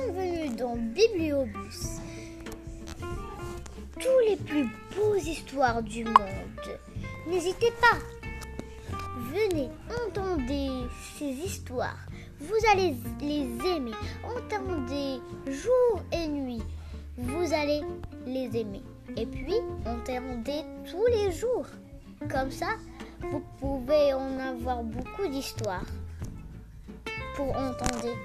bienvenue dans Bibliobus. Tous les plus beaux histoires du monde. N'hésitez pas. Venez, entendez ces histoires. Vous allez les aimer. Entendez jour et nuit. Vous allez les aimer. Et puis, entendez tous les jours. Comme ça, vous pouvez en avoir beaucoup d'histoires pour entendre.